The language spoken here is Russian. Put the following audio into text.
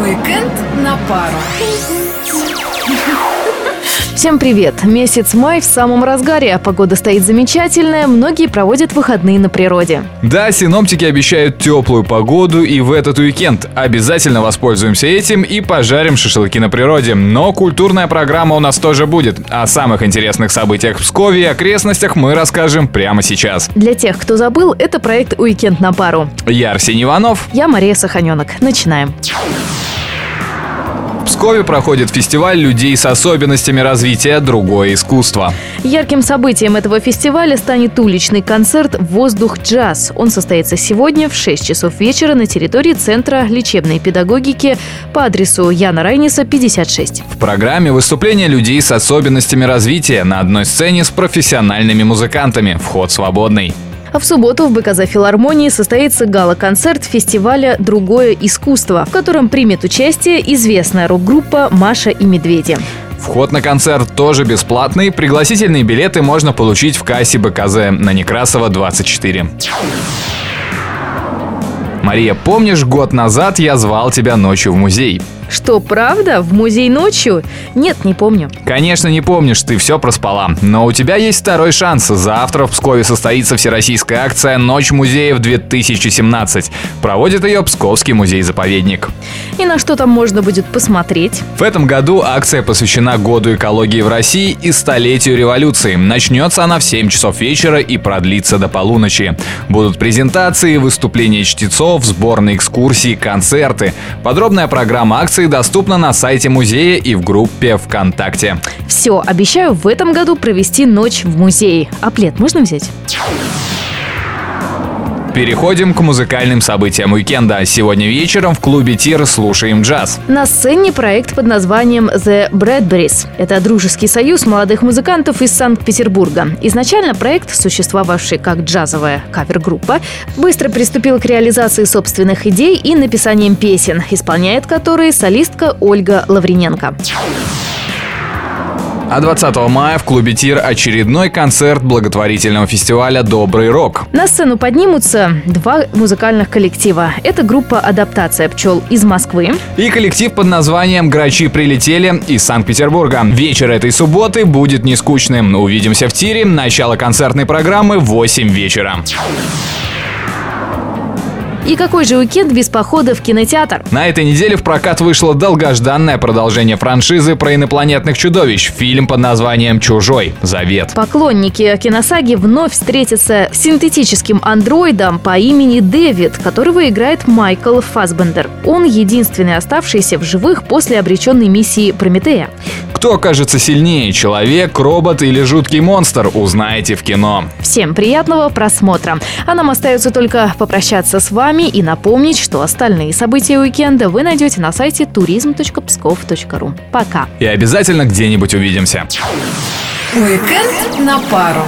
Уикенд на пару. Всем привет! Месяц май в самом разгаре, а погода стоит замечательная, многие проводят выходные на природе. Да, синоптики обещают теплую погоду и в этот уикенд. Обязательно воспользуемся этим и пожарим шашлыки на природе. Но культурная программа у нас тоже будет. О самых интересных событиях в Пскове и окрестностях мы расскажем прямо сейчас. Для тех, кто забыл, это проект «Уикенд на пару». Я Арсений Иванов. Я Мария Саханенок. Начинаем. Пскове проходит фестиваль людей с особенностями развития «Другое искусство». Ярким событием этого фестиваля станет уличный концерт «Воздух джаз». Он состоится сегодня в 6 часов вечера на территории Центра лечебной педагогики по адресу Яна Райниса, 56. В программе выступления людей с особенностями развития на одной сцене с профессиональными музыкантами. Вход свободный. А в субботу в БКЗ филармонии состоится гала-концерт фестиваля «Другое искусство», в котором примет участие известная рок-группа «Маша и медведи». Вход на концерт тоже бесплатный. Пригласительные билеты можно получить в кассе БКЗ на Некрасова 24. Мария, помнишь, год назад я звал тебя ночью в музей? Что, правда? В музей ночью? Нет, не помню. Конечно, не помнишь, ты все проспала. Но у тебя есть второй шанс. Завтра в Пскове состоится всероссийская акция «Ночь музеев-2017». Проводит ее Псковский музей-заповедник. И на что там можно будет посмотреть? В этом году акция посвящена году экологии в России и столетию революции. Начнется она в 7 часов вечера и продлится до полуночи. Будут презентации, выступления чтецов, сборные экскурсии, концерты. Подробная программа акции доступна на сайте музея и в группе ВКонтакте. Все, обещаю в этом году провести ночь в музее. А плед можно взять? Переходим к музыкальным событиям уикенда. Сегодня вечером в клубе Тир слушаем джаз. На сцене проект под названием The Bradburys. Это дружеский союз молодых музыкантов из Санкт-Петербурга. Изначально проект, существовавший как джазовая кавер-группа, быстро приступил к реализации собственных идей и написанием песен, исполняет которые солистка Ольга Лавриненко. А 20 мая в клубе Тир очередной концерт благотворительного фестиваля «Добрый рок». На сцену поднимутся два музыкальных коллектива. Это группа «Адаптация пчел» из Москвы. И коллектив под названием «Грачи прилетели» из Санкт-Петербурга. Вечер этой субботы будет не скучным. Увидимся в Тире. Начало концертной программы в 8 вечера. И какой же уикенд без похода в кинотеатр? На этой неделе в прокат вышло долгожданное продолжение франшизы про инопланетных чудовищ. Фильм под названием «Чужой. Завет». Поклонники киносаги вновь встретятся с синтетическим андроидом по имени Дэвид, которого играет Майкл Фасбендер. Он единственный оставшийся в живых после обреченной миссии Прометея. Кто окажется сильнее, человек, робот или жуткий монстр, узнаете в кино. Всем приятного просмотра. А нам остается только попрощаться с вами и напомнить, что остальные события уикенда вы найдете на сайте turism.pskov.ru. Пока. И обязательно где-нибудь увидимся. Уикенд на пару.